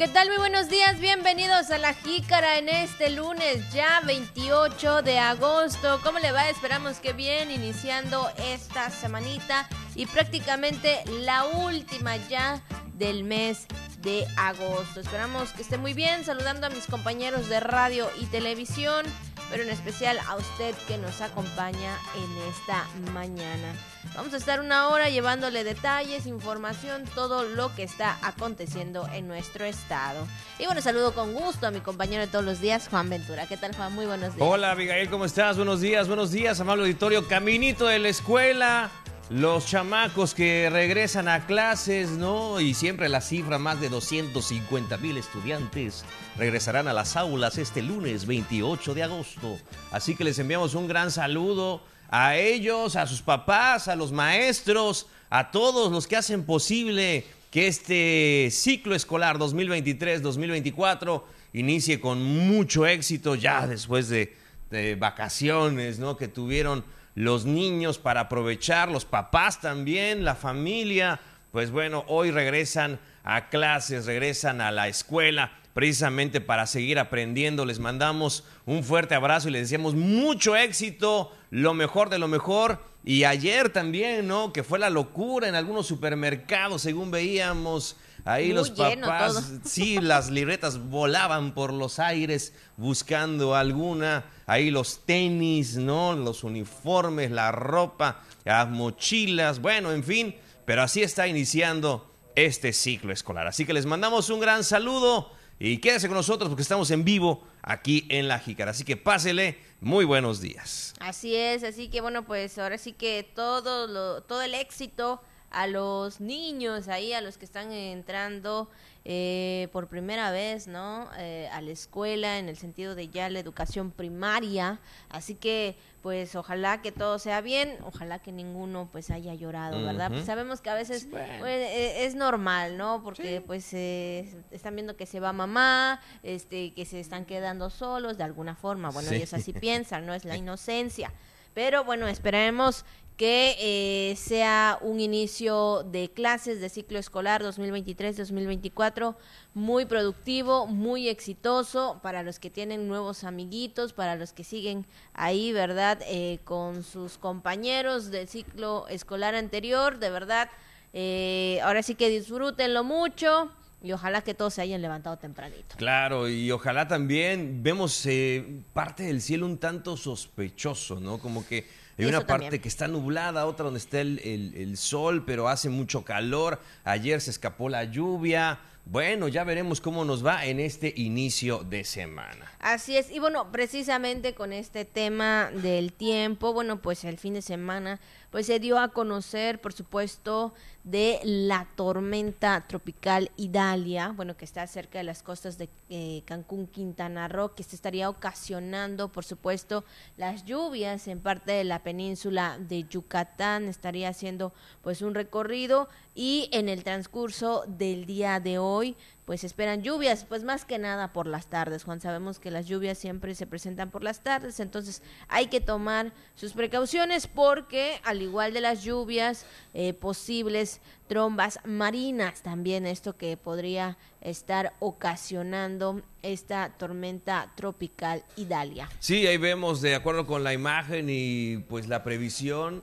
¿Qué tal? Muy buenos días, bienvenidos a La Jícara en este lunes ya 28 de agosto. ¿Cómo le va? Esperamos que bien, iniciando esta semanita y prácticamente la última ya del mes de agosto. Esperamos que esté muy bien, saludando a mis compañeros de radio y televisión, pero en especial a usted que nos acompaña en esta mañana. Vamos a estar una hora llevándole detalles, información, todo lo que está aconteciendo en nuestro estado. Y bueno, saludo con gusto a mi compañero de todos los días, Juan Ventura. ¿Qué tal, Juan? Muy buenos días. Hola, Abigail, ¿cómo estás? Buenos días, buenos días, amable auditorio. Caminito de la escuela, los chamacos que regresan a clases, ¿no? Y siempre la cifra, más de 250 mil estudiantes regresarán a las aulas este lunes 28 de agosto. Así que les enviamos un gran saludo a ellos, a sus papás, a los maestros, a todos los que hacen posible que este ciclo escolar 2023-2024 inicie con mucho éxito ya después de, de, vacaciones, ¿no? Que tuvieron los niños para aprovechar, los papás también, la familia. Pues bueno, hoy regresan a clases, regresan a la escuela precisamente para seguir aprendiendo. Les mandamos un fuerte abrazo y les deseamos mucho éxito, lo mejor de lo mejor. Y ayer también, ¿no? Que fue la locura en algunos supermercados, según veíamos. Ahí Muy los papás, sí, las libretas volaban por los aires buscando alguna. Ahí los tenis, ¿no? Los uniformes, la ropa, las mochilas, bueno, en fin. Pero así está iniciando este ciclo escolar. Así que les mandamos un gran saludo y quédese con nosotros porque estamos en vivo aquí en La Jícara. Así que pásele, muy buenos días. Así es, así que bueno, pues ahora sí que todo, lo, todo el éxito a los niños ahí, a los que están entrando eh, por primera vez, ¿no? Eh, a la escuela en el sentido de ya la educación primaria. Así que, pues, ojalá que todo sea bien, ojalá que ninguno, pues, haya llorado, ¿verdad? Pues sabemos que a veces Bueno. pues, eh, es normal, ¿no? Porque, pues, eh, están viendo que se va mamá, este, que se están quedando solos de alguna forma. Bueno, Sí. ellos así piensan, ¿no? Es la inocencia. Pero bueno, esperemos que eh, sea un inicio de clases de ciclo escolar 2023-2024 muy productivo, muy exitoso para los que tienen nuevos amiguitos, para los que siguen ahí, ¿verdad? Eh, con sus compañeros del ciclo escolar anterior, de verdad. eh, ahora sí que disfrútenlo mucho y ojalá que todos se hayan levantado tempranito. Claro, y ojalá también vemos eh, parte del cielo un tanto sospechoso, ¿no? Como que hay Eso una parte también. que está nublada, otra donde está el, el- el sol, pero hace mucho calor. Ayer se escapó la lluvia. Bueno, ya veremos cómo nos va en este inicio de semana. Así es, y bueno, precisamente con este tema del tiempo, bueno, pues el fin de semana, pues se dio a conocer, por supuesto, de la tormenta tropical Idalia, bueno, que está cerca de las costas de eh, Cancún, Quintana Roo, que se estaría ocasionando, por supuesto, las lluvias en parte de la península de Yucatán, estaría haciendo pues un recorrido y en el transcurso del día de hoy, pues esperan lluvias, pues más que nada por las tardes, Juan. Sabemos que las lluvias siempre se presentan por las tardes, entonces hay que tomar sus precauciones porque al igual de las lluvias, eh, posibles trombas marinas, también esto que podría estar ocasionando esta tormenta tropical Idalia. Sí, ahí vemos, de acuerdo con la imagen y pues la previsión,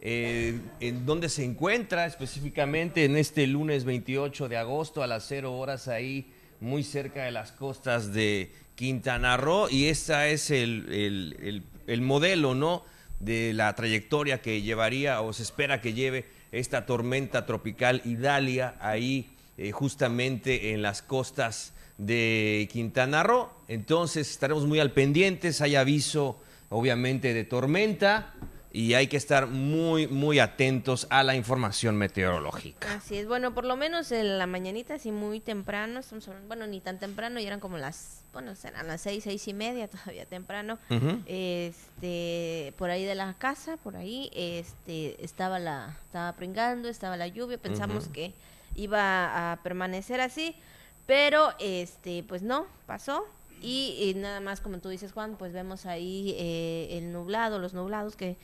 eh, en dónde se encuentra específicamente en este lunes 28 de agosto a las 0 horas ahí, muy cerca de las costas de Quintana Roo. Y este es el, el- el- el modelo, ¿no? De la trayectoria que llevaría o se espera que lleve esta tormenta tropical Idalia ahí eh, justamente en las costas de Quintana Roo. Entonces estaremos muy al pendientes, hay aviso obviamente de tormenta y hay que estar muy, muy atentos a la información meteorológica. Así es, bueno, por lo menos en la mañanita, así muy temprano, estamos hablando- bueno, ni tan temprano, ya eran como las, bueno, eran las seis, seis y media, todavía temprano, este, por ahí de la casa, por ahí, este, estaba la, estaba pringando, estaba la lluvia, pensamos que iba a permanecer así, pero, este, pues no, pasó, y, nada más como tú dices Juan, pues vemos ahí eh, nublado, los nublados que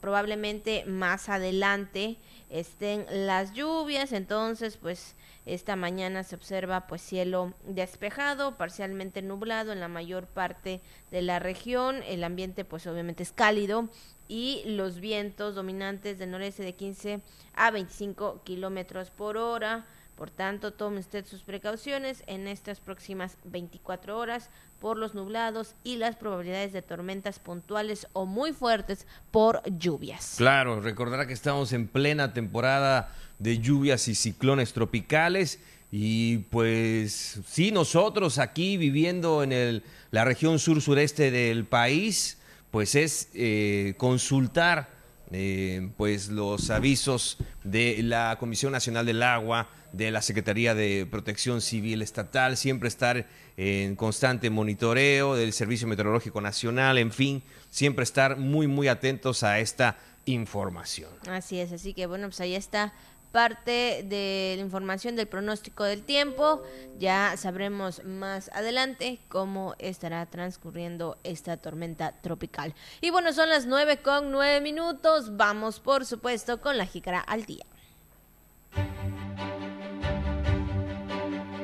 probablemente más adelante estén las lluvias, entonces pues esta mañana se observa pues cielo despejado, parcialmente nublado en la mayor parte de la región, el ambiente pues obviamente es cálido y los vientos dominantes del noreste de 15 a 25 kilómetros por hora. Por tanto, tome usted sus precauciones en estas próximas 24 horas por los nublados y las probabilidades de tormentas puntuales o muy fuertes por lluvias. Claro, recordará que estamos en plena temporada de lluvias y ciclones tropicales y pues sí, nosotros aquí viviendo en el, la región sur-sureste del país, pues es eh, consultar eh, pues los avisos de la Comisión Nacional del Agua, de la Secretaría de Protección Civil Estatal, siempre estar en constante monitoreo del Servicio Meteorológico Nacional, en fin, siempre estar muy, muy atentos a esta información. Así es, así que bueno, pues ahí está parte de la información del pronóstico del tiempo. Ya sabremos más adelante cómo estará transcurriendo esta tormenta tropical. Y bueno, son las nueve con nueve minutos. Vamos, por supuesto, con la jícara al día.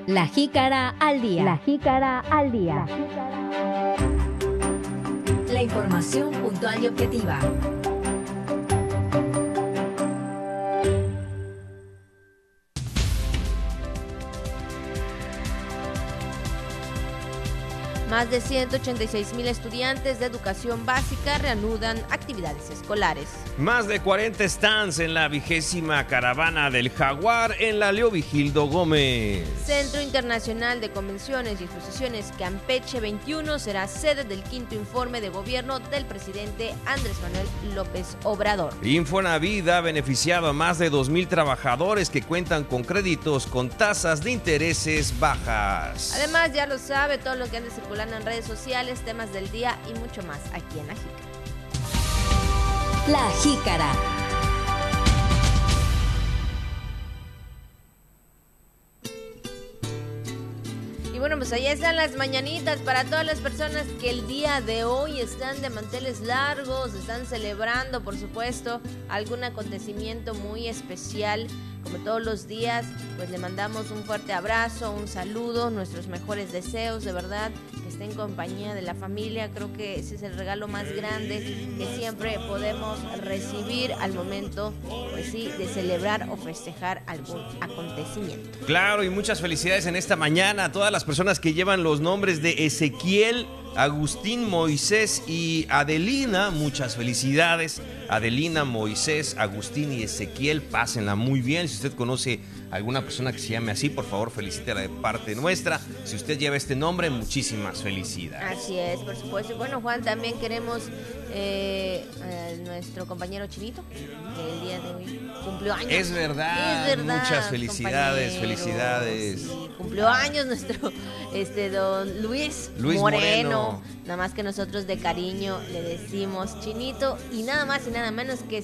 La jícara al día. La jícara al día. La información puntual y objetiva. Más de 186 mil estudiantes de educación básica reanudan actividades escolares. Más de 40 stands en la vigésima caravana del Jaguar en la Leo Vigildo Gómez. Centro Internacional de Convenciones y Exposiciones Campeche 21 será sede del quinto informe de gobierno del presidente Andrés Manuel López Obrador. Infonavit ha beneficiado a más de 2 mil trabajadores que cuentan con créditos con tasas de intereses bajas. Además, ya lo sabe, todo lo que han de circular en redes sociales, temas del día y mucho más aquí en La Jícara. La Jícara. Y bueno, pues ahí están las mañanitas para todas las personas que el día de hoy están de manteles largos, están celebrando, por supuesto, algún acontecimiento muy especial como todos los días, pues le mandamos un fuerte abrazo, un saludo, nuestros mejores deseos, de verdad, esté en compañía de la familia. Creo que ese es el regalo más grande que siempre podemos recibir al momento, pues sí, de celebrar o festejar algún acontecimiento. Claro, y muchas felicidades en esta mañana a todas las personas que llevan los nombres de Ezequiel. Agustín, Moisés y Adelina, muchas felicidades. Adelina, Moisés, Agustín y Ezequiel, pásenla muy bien. Si usted conoce alguna persona que se llame así, por favor felicítela de parte nuestra. Si usted lleva este nombre, muchísimas felicidades. Así es, por supuesto. Y bueno, Juan, también queremos eh, nuestro compañero Chinito, que el día de hoy cumplió años. Es verdad, es verdad muchas felicidades, felicidades. cumplió años nuestro este don Luis, Luis Moreno. Nada más que nosotros de cariño le decimos Chinito y nada más y nada menos que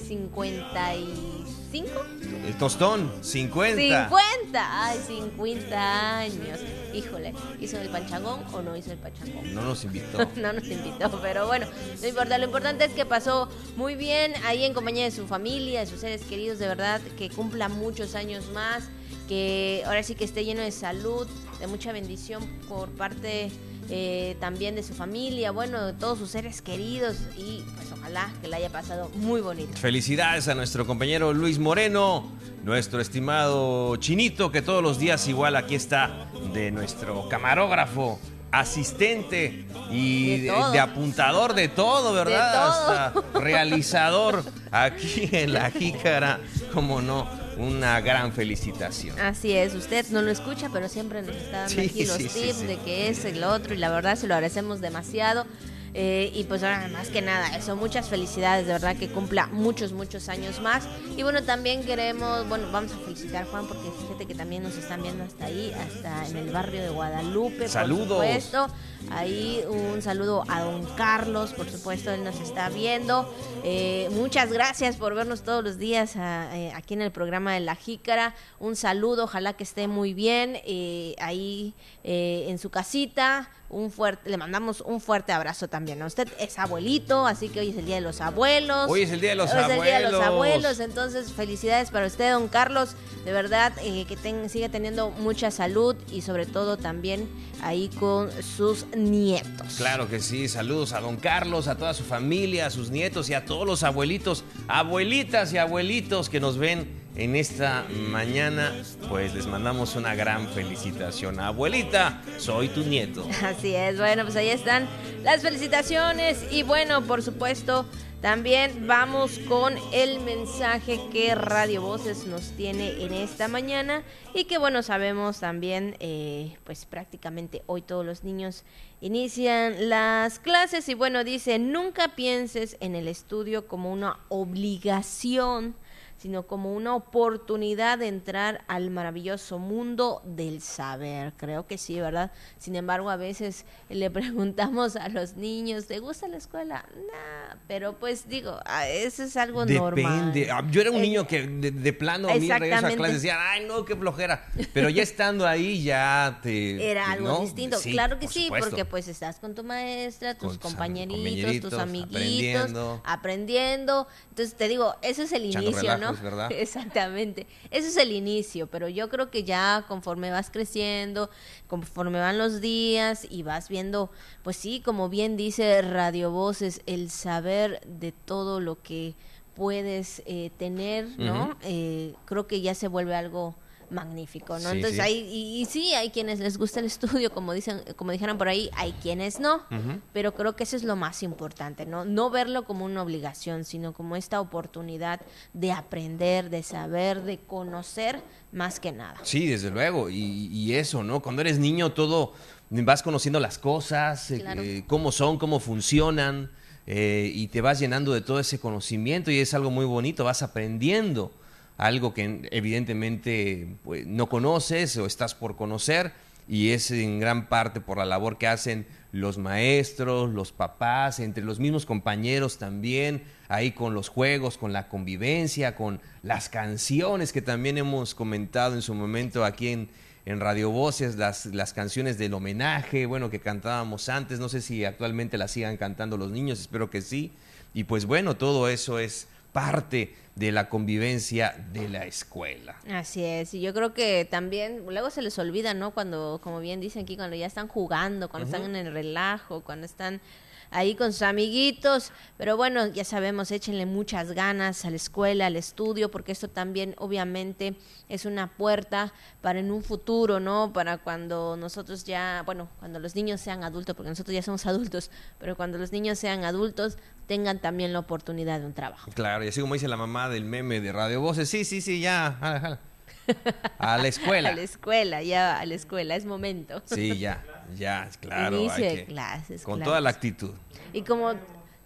55. El tostón, 50. 50, ay, 50 años. Híjole, ¿hizo el panchangón o no hizo el panchangón? No nos invitó. no nos invitó, pero bueno, no importa. Lo importante es que pasó muy bien ahí en compañía de su familia, de sus seres queridos, de verdad, que cumpla muchos años más, que ahora sí que esté lleno de salud, de mucha bendición por parte eh, también de su familia, bueno, de todos sus seres queridos y pues ojalá que le haya pasado muy bonito. Felicidades a nuestro compañero Luis Moreno, nuestro estimado Chinito, que todos los días igual aquí está de nuestro camarógrafo asistente y de, apuntador de todo, ¿verdad? Hasta realizador aquí en la jícara, como no una gran felicitación. Así es, usted no lo escucha, pero siempre nos está dando aquí los tips de que es el otro y la verdad se lo agradecemos demasiado. Eh, y pues ahora más que nada, eso, muchas felicidades, de verdad que cumpla muchos, muchos años más. Y bueno, también queremos, bueno, vamos a felicitar a Juan porque fíjate que también nos están viendo hasta ahí, hasta en el barrio de Guadalupe. Saludos. Por supuesto. Ahí un saludo a don Carlos, por supuesto, él nos está viendo. Eh, muchas gracias por vernos todos los días a- eh, aquí en el programa de La Jícara. Un saludo, ojalá que esté muy bien eh, ahí en su casita. Un fuerte, le mandamos un fuerte abrazo también. ¿no? Usted es abuelito, así que hoy es el día de los abuelos. Hoy es el Día de los Hoy es el día de los Abuelos. abuelos. Entonces, felicidades para usted, don Carlos. De verdad, que ten- siga teniendo mucha salud y sobre todo también ahí con sus nietos. Claro que sí, saludos a don Carlos, a toda su familia, a sus nietos y a todos los abuelitos, abuelitas y abuelitos que nos ven en esta mañana. Pues les mandamos una gran felicitación. Abuelita, soy tu nieto. Así es, bueno, pues ahí están las felicitaciones y bueno, por supuesto, también vamos con el mensaje que Radio Voces nos tiene en esta mañana y que bueno, sabemos también, eh, pues prácticamente hoy todos los niños inician las clases y bueno, dice, nunca pienses en el estudio como una obligación sino como una oportunidad de entrar al maravilloso mundo del saber. Creo que sí, ¿verdad? Sin embargo, a veces le preguntamos a los niños, ¿te gusta la escuela? Nah, pero pues digo, eso es algo normal. Depende. Ah, Yo era un Eh, niño que de, de plano a mí regreso a clase decía, ay no, qué flojera. Pero ya estando ahí ya te... Era algo ¿no? distinto. Sí, claro que por sí, supuesto. porque pues estás con tu maestra, tus Con compañeritos, compañeritos, tus amiguitos, aprendiendo. aprendiendo. Entonces te digo, eso es el Echando inicio, ¿no? ¿Verdad? Exactamente. Eso es el inicio, pero yo creo que ya conforme vas creciendo, conforme van los días y vas viendo, pues sí, como bien dice Radio Voces, el saber de todo lo que puedes eh, tener, ¿no? Eh, creo que ya se vuelve algo magnífico, ¿no? Sí, Entonces sí. hay y, y sí hay quienes les gusta el estudio, como dicen, como dijeron por ahí, hay quienes no, pero creo que eso es lo más importante, ¿no? No verlo como una obligación, sino como esta oportunidad de aprender, de saber, de conocer más que nada. Sí, desde luego. Y, y eso, ¿no? Cuando eres niño todo vas conociendo las cosas, eh, Claro. eh, cómo son, cómo funcionan, eh, y te vas llenando de todo ese conocimiento y es algo muy bonito, vas aprendiendo algo que evidentemente pues, no conoces o estás por conocer y es en gran parte por la labor que hacen los maestros, los papás, entre los mismos compañeros también, ahí con los juegos, con la convivencia, con las canciones que también hemos comentado en su momento aquí en, en Radio Voces, las, las canciones del homenaje, bueno, que cantábamos antes, no sé si actualmente las sigan cantando los niños, espero que sí. Y pues bueno, todo eso es parte de la convivencia de la escuela. Así es, y yo creo que también luego se les olvida, ¿no? Cuando, como bien dicen aquí, cuando ya están jugando, cuando están en el relajo, cuando están ahí con sus amiguitos, pero bueno, ya sabemos, échenle muchas ganas a la escuela, al estudio, porque esto también obviamente es una puerta para en un futuro, ¿no? Para cuando nosotros ya, bueno, cuando los niños sean adultos, porque nosotros ya somos adultos, pero cuando los niños sean adultos, tengan también la oportunidad de un trabajo. Claro, y así como dice la mamá del meme de Radio Voces, sí, sí, sí, ya, jala, jala. A la escuela. A la escuela, ya a la escuela, es momento. Sí, ya, ya, claro. Inicio hay de que- clases, Con toda la actitud. Y como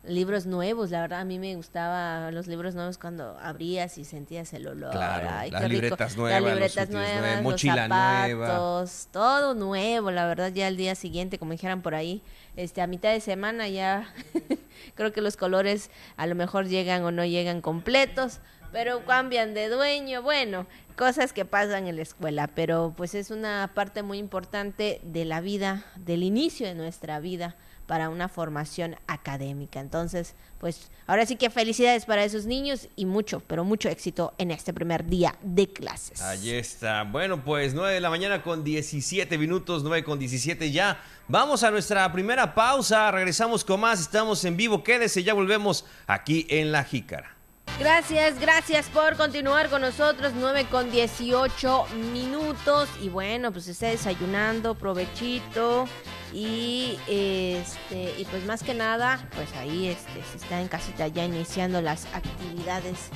libros nuevos, la verdad a mí me gustaba los libros nuevos cuando abrías y sentías el olor. Claro, Ay, las qué rico. libretas nuevas, las los libretas nuevas, los nueva. zapatos, todo nuevo, la verdad ya el día siguiente, como dijeran por ahí, este a mitad de semana ya creo que los colores a lo mejor llegan o no llegan completos, pero cambian de dueño, bueno, cosas que pasan en la escuela, pero pues es una parte muy importante de la vida, del inicio de nuestra vida para una formación académica. Entonces, pues ahora sí que felicidades para esos niños y mucho, pero mucho éxito en este primer día de clases. Allí está. Bueno, pues 9 de la mañana con 17 minutos, 9 con 17 ya. Vamos a nuestra primera pausa. Regresamos con más. Estamos en vivo. Quédese, ya volvemos aquí en La Jícara. Gracias, gracias por continuar con nosotros. 9 con 18 minutos. Y bueno, pues esté desayunando, provechito. Y este, y pues más que nada, pues ahí este, se está en casita ya iniciando las actividades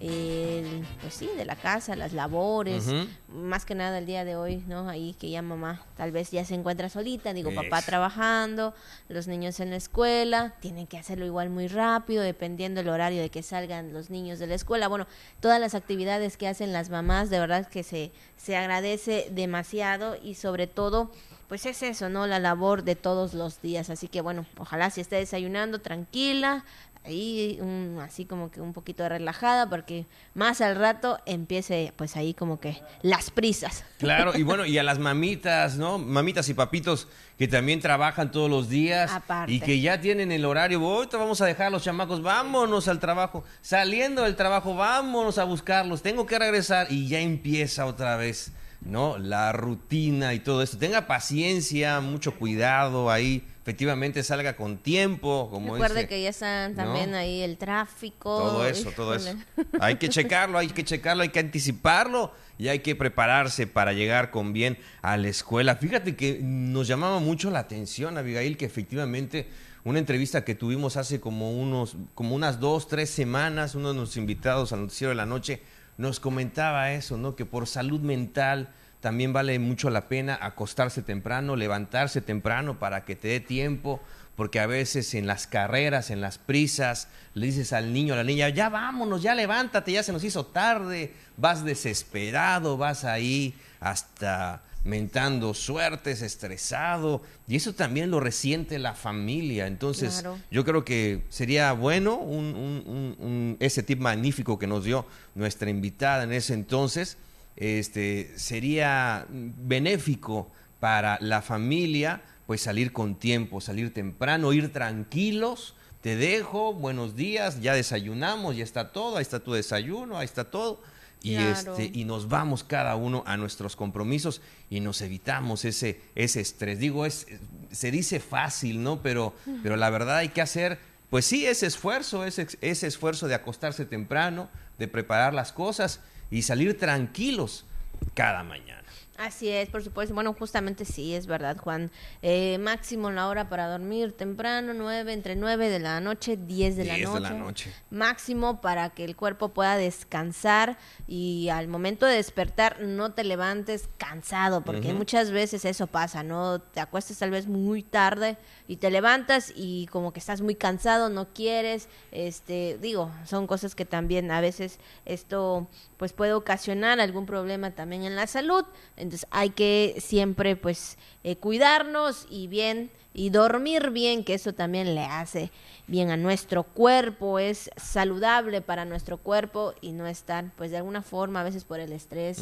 el, pues sí, de la casa, las labores, más que nada el día de hoy, ¿no? Ahí que ya mamá tal vez ya se encuentra solita, digo, papá trabajando, los niños en la escuela, tienen que hacerlo igual muy rápido, dependiendo el horario de que salgan los niños de la escuela. Bueno, todas las actividades que hacen las mamás, de verdad que se, se agradece demasiado y sobre todo pues es eso, ¿no? La labor de todos los días. Así que bueno, ojalá si esté desayunando tranquila, ahí un- así como que un poquito relajada, porque más al rato empiece pues ahí como que las prisas. Claro, y bueno, y a las mamitas, ¿no? Mamitas y papitos que también trabajan todos los días Aparte. y que ya tienen el horario. Ahorita vamos a dejar a los chamacos, vámonos al trabajo. Saliendo del trabajo, vámonos a buscarlos. Tengo que regresar y ya empieza otra vez, ¿no? La rutina y todo esto. Tenga paciencia, mucho cuidado ahí. Efectivamente salga con tiempo, como Recuerde dice. que ya están también ¿no? ahí el tráfico. Todo eso, todo eso. Hay que checarlo, hay que checarlo, hay que anticiparlo y hay que prepararse para llegar con bien a la escuela. Fíjate que nos llamaba mucho la atención, Abigail, que efectivamente una entrevista que tuvimos hace como unos, como unas dos, tres semanas, uno de nuestros invitados al noticiero de la noche nos comentaba eso, ¿no? Que por salud mental también vale mucho la pena acostarse temprano, levantarse temprano para que te dé tiempo, porque a veces en las carreras, en las prisas, le dices al niño, a la niña, ya vámonos, ya levántate, ya se nos hizo tarde, vas desesperado, vas ahí hasta mentando suertes, estresado, y eso también lo resiente la familia. Entonces, Claro. yo creo que sería bueno un, un- un- un- ese tip magnífico que nos dio nuestra invitada en ese entonces, este, sería benéfico para la familia, pues salir con tiempo, salir temprano, ir tranquilos. Te dejo, buenos días, ya desayunamos, ya está todo, ahí está tu desayuno, ahí está todo. Y, Claro. este, y nos vamos cada uno a nuestros compromisos y nos evitamos ese, ese estrés. Digo, es, se dice fácil, ¿no? Pero, pero la verdad hay que hacer, pues sí, ese esfuerzo, ese, ese esfuerzo de acostarse temprano, de preparar las cosas y salir tranquilos cada mañana. Así es, por supuesto. Bueno, justamente sí, es verdad, Juan. Eh, máximo la hora para dormir temprano, nueve, entre 9 de la noche, 10 de, la 10 noche. de la noche. Máximo para que el cuerpo pueda descansar y al momento de despertar no te levantes cansado, porque muchas veces eso pasa, ¿no? Te acuestas tal vez muy tarde y te levantas y como que estás muy cansado, no quieres, este, digo, son cosas que también a veces esto pues puede ocasionar algún problema también en la salud. Entonces hay que siempre pues eh, cuidarnos y bien y dormir bien, que eso también le hace bien a nuestro cuerpo, es saludable para nuestro cuerpo y no estar pues de alguna forma a veces por el estrés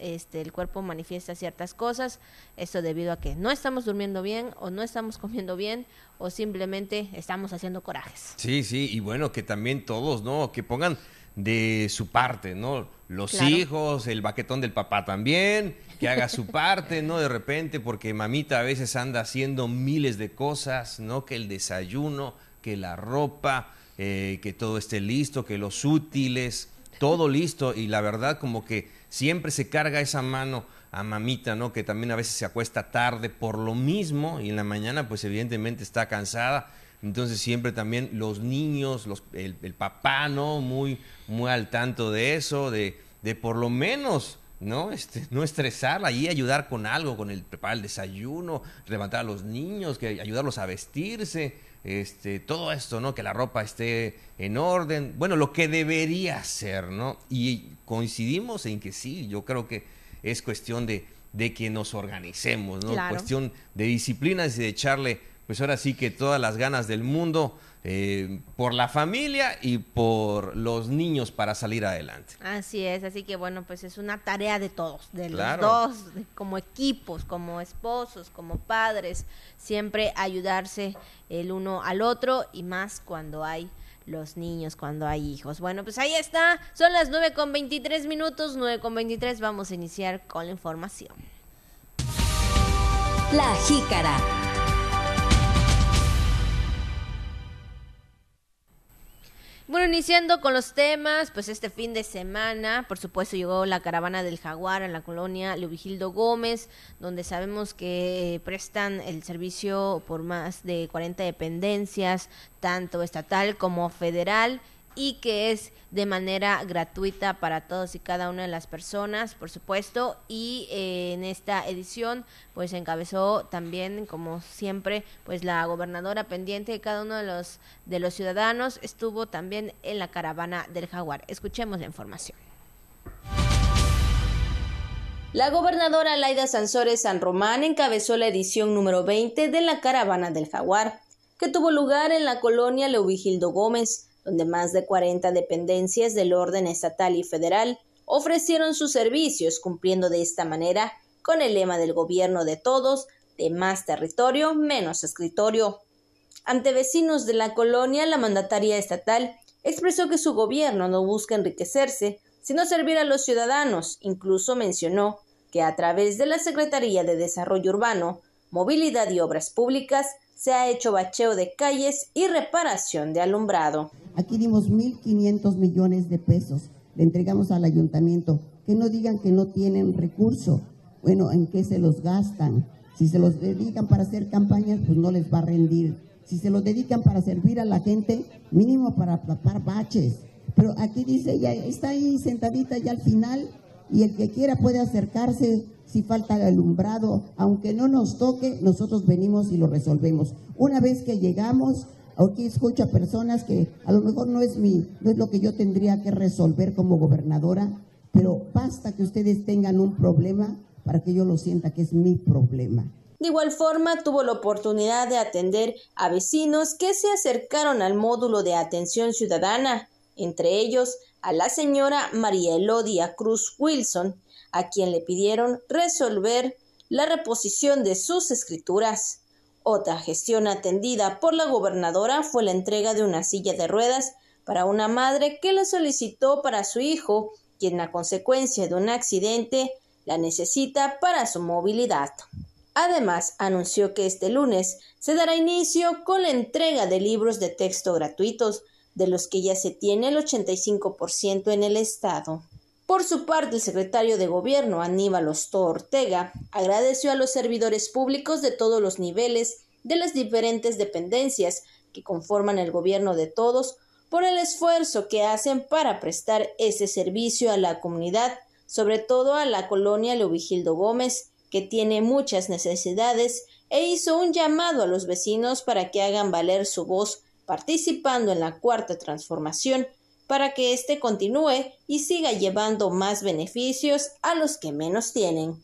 este el cuerpo manifiesta ciertas cosas, esto debido a que no estamos durmiendo bien o no estamos comiendo bien o simplemente estamos haciendo corajes. Sí, sí, y bueno, que también todos, ¿no? Que pongan de su parte, ¿no? Los Claro. hijos, el baquetón del papá también, que haga su parte, ¿no? De repente, porque mamita a veces anda haciendo miles de cosas, ¿no? Que el desayuno, que la ropa, eh, que todo esté listo, que los útiles, todo listo, y la verdad como que siempre se carga esa mano a mamita, ¿no? Que también a veces se acuesta tarde por lo mismo y en la mañana pues evidentemente está cansada. Entonces siempre también los niños, los, el, el papá, ¿no? Muy, muy al tanto de eso, de, de por lo menos, ¿no? Este, no estresarla y ayudar con algo, con el preparar el desayuno, levantar a los niños, que ayudarlos a vestirse, este, todo esto, ¿no? Que la ropa esté en orden. Bueno, lo que debería ser, ¿no? Y coincidimos en que sí, yo creo que es cuestión de, de que nos organicemos, ¿no? Claro. Cuestión de disciplinas y de echarle, pues ahora sí que todas las ganas del mundo eh, por la familia y por los niños para salir adelante. Así es, así que bueno, pues es una tarea de todos, de Claro. los dos, como equipos, como esposos, como padres, siempre ayudarse el uno al otro y más cuando hay los niños, cuando hay hijos. Bueno, pues ahí está, son las 9 con 23 minutos, 9 con 23, vamos a iniciar con la información. La Jícara. Bueno, iniciando con los temas, pues este fin de semana, por supuesto, llegó la caravana del Jaguar a la colonia Leovigildo Gómez, donde sabemos que eh, prestan el servicio por más de 40 dependencias, tanto estatal como federal. Y que es de manera gratuita para todos y cada una de las personas, por supuesto, y eh, en esta edición pues encabezó también como siempre pues la gobernadora pendiente de cada uno de los de los ciudadanos estuvo también en la caravana del jaguar. Escuchemos la información. La gobernadora Laida Sansores San Román encabezó la edición número 20 de la Caravana del Jaguar, que tuvo lugar en la colonia Leovigildo Gómez, donde más de 40 dependencias del orden estatal y federal ofrecieron sus servicios, cumpliendo de esta manera con el lema del gobierno de todos, de más territorio, menos escritorio. Ante vecinos de la colonia, la mandataria estatal expresó que su gobierno no busca enriquecerse, sino servir a los ciudadanos. Incluso mencionó que a través de la Secretaría de Desarrollo Urbano, Movilidad y Obras Públicas se ha hecho bacheo de calles y reparación de alumbrado. Aquí dimos 1.500 millones de pesos, le entregamos al ayuntamiento. Que no digan que no tienen recurso. Bueno, ¿en qué se los gastan? Si se los dedican para hacer campañas, pues no les va a rendir. Si se los dedican para servir a la gente, mínimo para tapar baches, pero aquí dice, ya está ahí sentadita ya al final y el que quiera puede acercarse si falta alumbrado, aunque no nos toque, nosotros venimos y lo resolvemos. Una vez que llegamos, aquí escucho a personas que a lo mejor no es mi, no es lo que yo tendría que resolver como gobernadora, pero basta que ustedes tengan un problema para que yo lo sienta que es mi problema. De igual forma, tuvo la oportunidad de atender a vecinos que se acercaron al módulo de atención ciudadana entre ellos a la señora María Elodia Cruz Wilson, a quien le pidieron resolver la reposición de sus escrituras. Otra gestión atendida por la gobernadora fue la entrega de una silla de ruedas para una madre que la solicitó para su hijo, quien a consecuencia de un accidente la necesita para su movilidad. Además, anunció que este lunes se dará inicio con la entrega de libros de texto gratuitos de los que ya se tiene el 85% en el Estado. Por su parte, el secretario de Gobierno, Aníbal Osto Ortega, agradeció a los servidores públicos de todos los niveles de las diferentes dependencias que conforman el gobierno de todos por el esfuerzo que hacen para prestar ese servicio a la comunidad, sobre todo a la colonia Leovigildo Gómez, que tiene muchas necesidades, e hizo un llamado a los vecinos para que hagan valer su voz participando en la cuarta transformación para que éste continúe y siga llevando más beneficios a los que menos tienen.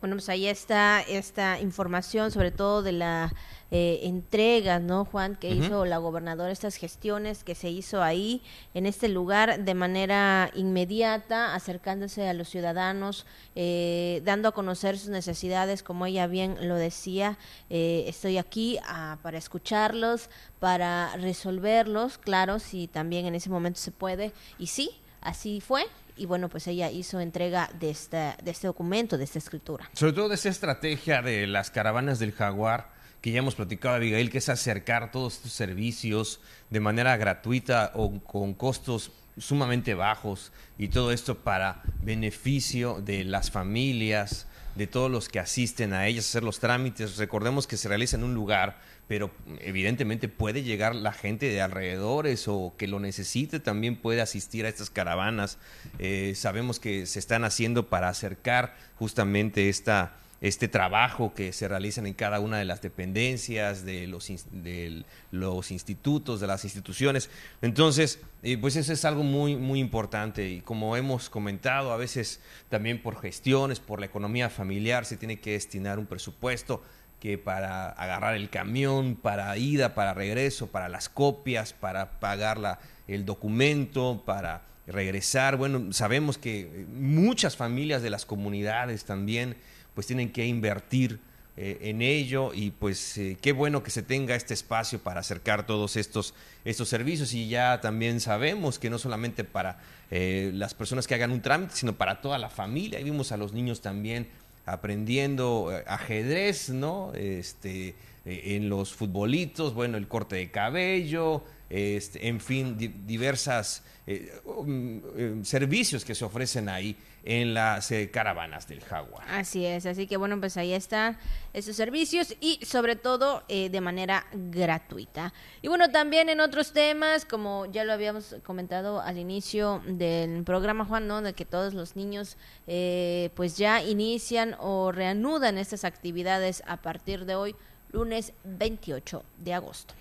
Bueno, pues ahí está esta información, sobre todo de la eh, entregas, ¿no, Juan? Que hizo la gobernadora, estas gestiones que se hizo ahí, en este lugar, de manera inmediata, acercándose a los ciudadanos, eh, dando a conocer sus necesidades, como ella bien lo decía. Eh, estoy aquí ah, para escucharlos, para resolverlos, claro, si también en ese momento se puede. Y sí, así fue y bueno, pues ella hizo entrega de, esta, de este documento, de esta escritura. Sobre todo de esta estrategia de las caravanas del jaguar, que ya hemos platicado, Abigail, que es acercar todos estos servicios de manera gratuita o con costos sumamente bajos y todo esto para beneficio de las familias, de todos los que asisten a ellas, hacer los trámites. Recordemos que se realiza en un lugar, pero evidentemente puede llegar la gente de alrededores o que lo necesite también puede asistir a estas caravanas. Eh, sabemos que se están haciendo para acercar justamente esta este trabajo que se realizan en cada una de las dependencias, de los, de los institutos, de las instituciones. Entonces, eh, pues eso es algo muy, muy importante y como hemos comentado, a veces también por gestiones, por la economía familiar, se tiene que destinar un presupuesto que para agarrar el camión, para ida, para regreso, para las copias, para pagar la, el documento, para regresar. Bueno, sabemos que muchas familias de las comunidades también pues tienen que invertir eh, en ello y pues eh, qué bueno que se tenga este espacio para acercar todos estos, estos servicios y ya también sabemos que no solamente para eh, las personas que hagan un trámite, sino para toda la familia. Y vimos a los niños también aprendiendo ajedrez, ¿no? Este, en los futbolitos, bueno, el corte de cabello, este, en fin, diversas eh, um, eh, servicios que se ofrecen ahí en las eh, caravanas del Jaguar. Así es, así que bueno, pues ahí están esos servicios y sobre todo de manera gratuita. Y bueno, también en otros temas, como ya lo habíamos comentado al inicio del programa, Juan, ¿no? De que todos los niños pues ya inician o reanudan estas actividades a partir de hoy, lunes 28 de agosto.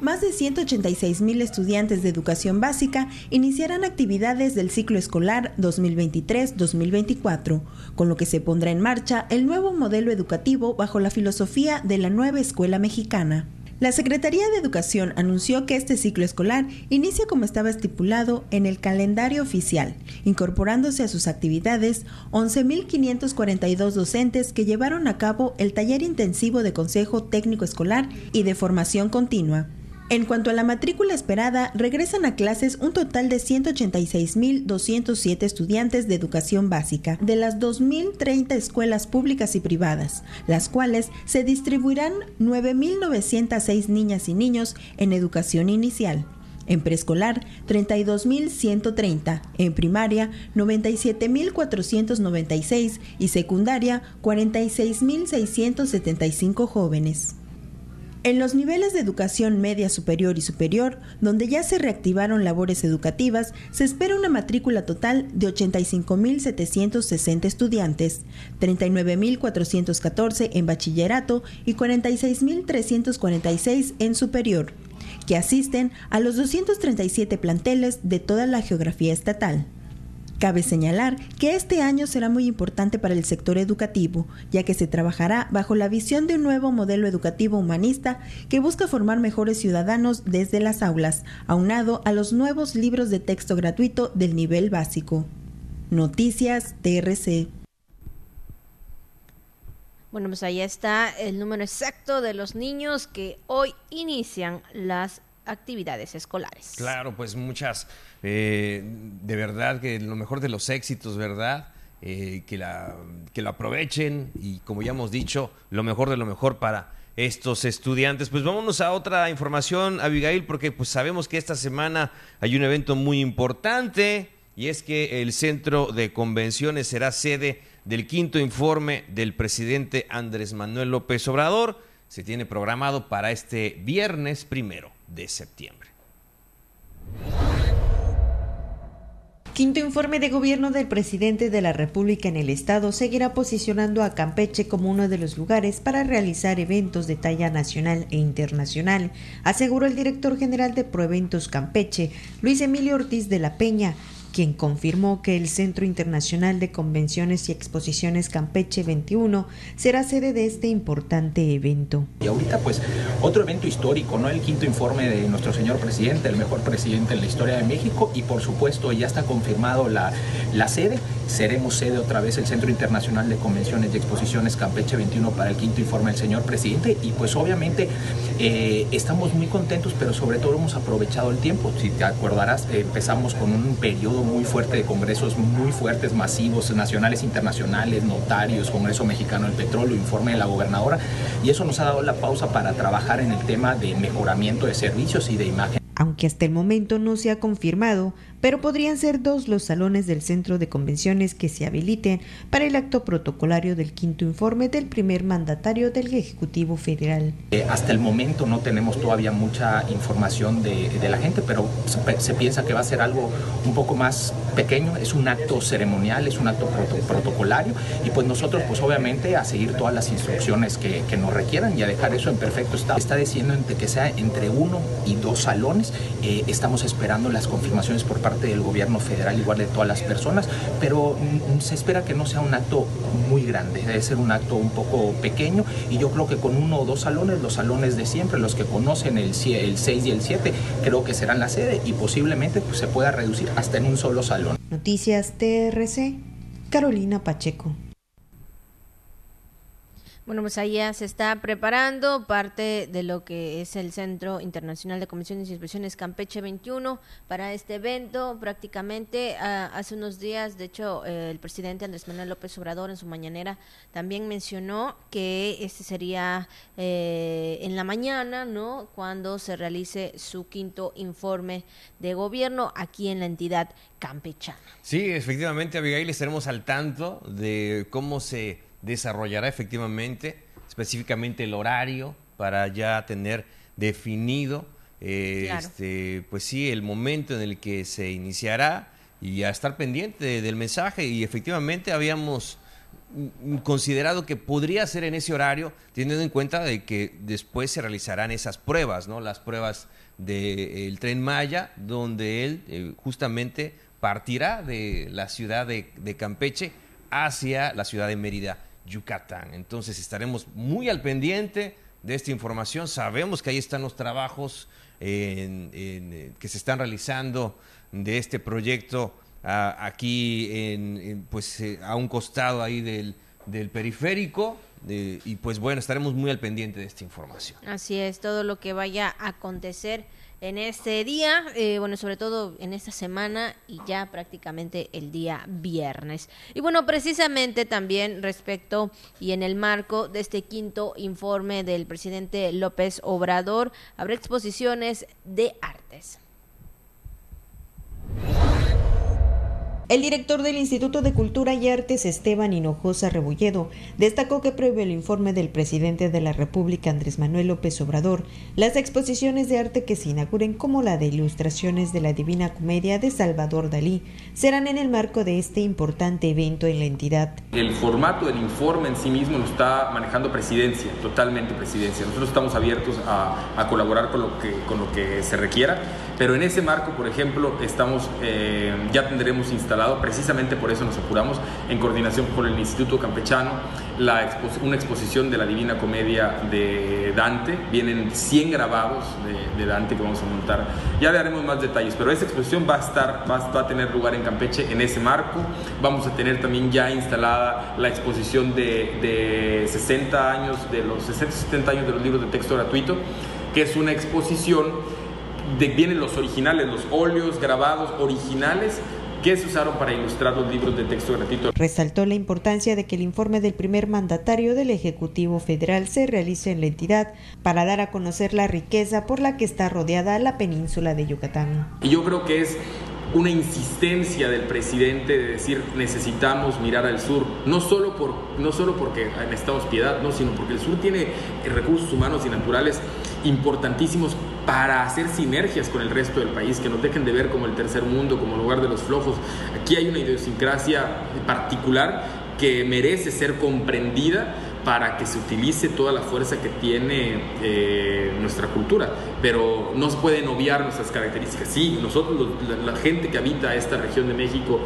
Más de 186 mil estudiantes de educación básica iniciarán actividades del ciclo escolar 2023-2024, con lo que se pondrá en marcha el nuevo modelo educativo bajo la filosofía de la nueva escuela mexicana. La Secretaría de Educación anunció que este ciclo escolar inicia como estaba estipulado en el calendario oficial, incorporándose a sus actividades 11.542 docentes que llevaron a cabo el taller intensivo de Consejo Técnico Escolar y de Formación Continua. En cuanto a la matrícula esperada, regresan a clases un total de 186.207 estudiantes de educación básica de las 2.030 escuelas públicas y privadas, las cuales se distribuirán 9.906 niñas y niños en educación inicial. En preescolar, 32.130, en primaria, 97.496 y secundaria, 46.675 jóvenes. En los niveles de educación media superior y superior, donde ya se reactivaron labores educativas, se espera una matrícula total de 85.760 estudiantes, 39.414 en bachillerato y 46.346 en superior, que asisten a los 237 planteles de toda la geografía estatal. Cabe señalar que este año será muy importante para el sector educativo, ya que se trabajará bajo la visión de un nuevo modelo educativo humanista que busca formar mejores ciudadanos desde las aulas, aunado a los nuevos libros de texto gratuito del nivel básico. Noticias TRC. Bueno, pues ahí está el número exacto de los niños que hoy inician las actividades escolares. Claro, pues muchas, eh, de verdad que lo mejor de los éxitos, ¿verdad? Eh, que, la, que lo aprovechen y como ya hemos dicho, lo mejor de lo mejor para estos estudiantes. Pues vámonos a otra información, Abigail, porque pues sabemos que esta semana hay un evento muy importante y es que el Centro de Convenciones será sede del quinto informe del presidente Andrés Manuel López Obrador. Se tiene programado para este viernes primero de septiembre. Quinto informe de gobierno del presidente de la República en el estado seguirá posicionando a Campeche como uno de los lugares para realizar eventos de talla nacional e internacional, aseguró el director general de Proeventos Campeche, Luis Emilio Ortiz de la Peña, quien confirmó que el Centro Internacional de Convenciones y Exposiciones Campeche 21 será sede de este importante evento. Y ahorita pues otro evento histórico, ¿no? El quinto informe de nuestro señor presidente, el mejor presidente en la historia de México y por supuesto ya está confirmado la, la sede, seremos sede otra vez el Centro Internacional de Convenciones y Exposiciones Campeche 21 para el quinto informe del señor presidente y pues obviamente eh, estamos muy contentos pero sobre todo hemos aprovechado el tiempo, si te acordarás empezamos con un periodo muy fuerte de congresos muy fuertes, masivos, nacionales, internacionales, notarios, Congreso Mexicano del Petróleo, informe de la gobernadora, y eso nos ha dado la pausa para trabajar en el tema de mejoramiento de servicios y de imagen. Aunque hasta el momento no se ha confirmado, pero podrían ser dos los salones del centro de convenciones que se habiliten para el acto protocolario del quinto informe del primer mandatario del Ejecutivo Federal. Eh, hasta el momento no tenemos todavía mucha información de, la gente, pero se, piensa que va a ser algo un poco más pequeño, es un acto ceremonial, es un acto protocolario y pues nosotros pues obviamente a seguir todas las instrucciones que, nos requieran y a dejar eso en perfecto estado. Está diciendo que sea entre uno y dos salones, eh, estamos esperando las confirmaciones por parte del gobierno federal, igual de todas las personas, pero mm, se espera que no sea un acto muy grande, debe ser un acto un poco pequeño y yo creo que con uno o dos salones, los salones de siempre, los que conocen el, el 6 y el 7, creo que serán la sede y posiblemente pues, se pueda reducir hasta en un solo salón. Noticias TRC, Carolina Pacheco. Bueno, pues allá se está preparando parte de lo que es el Centro Internacional de Comisiones y Inspecciones Campeche 21 para este evento. Prácticamente ah, hace unos días, de hecho, eh, el presidente Andrés Manuel López Obrador en su mañanera también mencionó que este sería eh, en la mañana, ¿no? Cuando se realice su quinto informe de gobierno aquí en la entidad campechana. Sí, efectivamente, Abigail, estaremos al tanto de cómo se desarrollará efectivamente, específicamente el horario para ya tener definido, eh, este, pues sí, el momento en el que se iniciará y a estar pendiente del mensaje y efectivamente habíamos considerado que podría ser en ese horario, teniendo en cuenta de que después se realizarán esas pruebas, ¿no? Las pruebas del tren Maya, donde él eh, justamente partirá de la ciudad de Campeche hacia la ciudad de Mérida. Yucatán. Entonces estaremos muy al pendiente de esta información. Sabemos que ahí están los trabajos eh, que se están realizando de este proyecto aquí en, pues eh, a un costado ahí del, del periférico. y pues bueno, estaremos muy al pendiente de esta información. Así es, todo lo que vaya a acontecer en este día, eh, bueno, sobre todo en esta semana y ya prácticamente el día viernes. Y bueno, precisamente también respecto y en el marco de este quinto informe del presidente López Obrador, habrá exposiciones de artes. El director del Instituto de Cultura y Artes, Esteban Hinojosa Rebolledo, destacó que previo el informe del presidente de la República, Andrés Manuel López Obrador, las exposiciones de arte que se inauguren como la de ilustraciones de la Divina Comedia de Salvador Dalí serán en el marco de este importante evento en la entidad. El formato del informe en sí mismo lo está manejando presidencia, totalmente presidencia. Nosotros estamos abiertos a, colaborar con lo, que, con lo que se requiera, pero en ese marco, por ejemplo, estamos, eh, ya tendremos instalado precisamente por eso nos apuramos, en coordinación con el Instituto Campechano, una exposición de la Divina Comedia de Dante, vienen 100 grabados de, Dante que vamos a montar, ya le haremos más detalles, pero esa exposición va a, estar, a tener lugar en Campeche en ese marco, vamos a tener también ya instalada la exposición de, de 60 años, de los 60, 70 años de los libros de texto gratuito, que es una exposición de, vienen los originales, los óleos grabados originales que se usaron para ilustrar los libros de texto gratuito. Resaltó la importancia de que el informe del primer mandatario del Ejecutivo Federal se realice en la entidad para dar a conocer la riqueza por la que está rodeada la península de Yucatán. Y yo creo que es una insistencia del presidente de decir necesitamos mirar al sur, no solo, por, no solo porque necesitamos piedad, no, sino porque el sur tiene recursos humanos y naturales importantísimos para hacer sinergias con el resto del país, que nos dejen de ver como el tercer mundo, como lugar de los flojos. Aquí hay una idiosincrasia particular que merece ser comprendida para que se utilice toda la fuerza que tiene eh, nuestra cultura, pero no se pueden obviar nuestras características. Sí, nosotros, la, gente que habita esta región de México,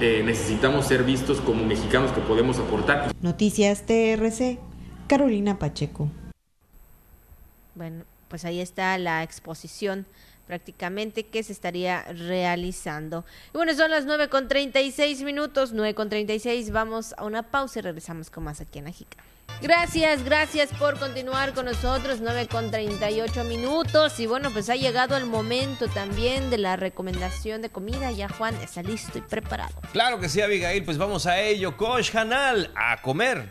eh, necesitamos ser vistos como mexicanos que podemos aportar. Noticias TRC, Carolina Pacheco. Bueno, pues ahí está la exposición prácticamente que se estaría realizando. Y bueno, son las 9 con 36 minutos, 9 con 36, vamos a una pausa y regresamos con más aquí en Ajica. Gracias, gracias por continuar con nosotros, 9 con 38 minutos. Y bueno, pues ha llegado el momento también de la recomendación de comida. Ya Juan está listo y preparado. Claro que sí, Abigail, pues vamos a ello. Coach Hanal, a comer.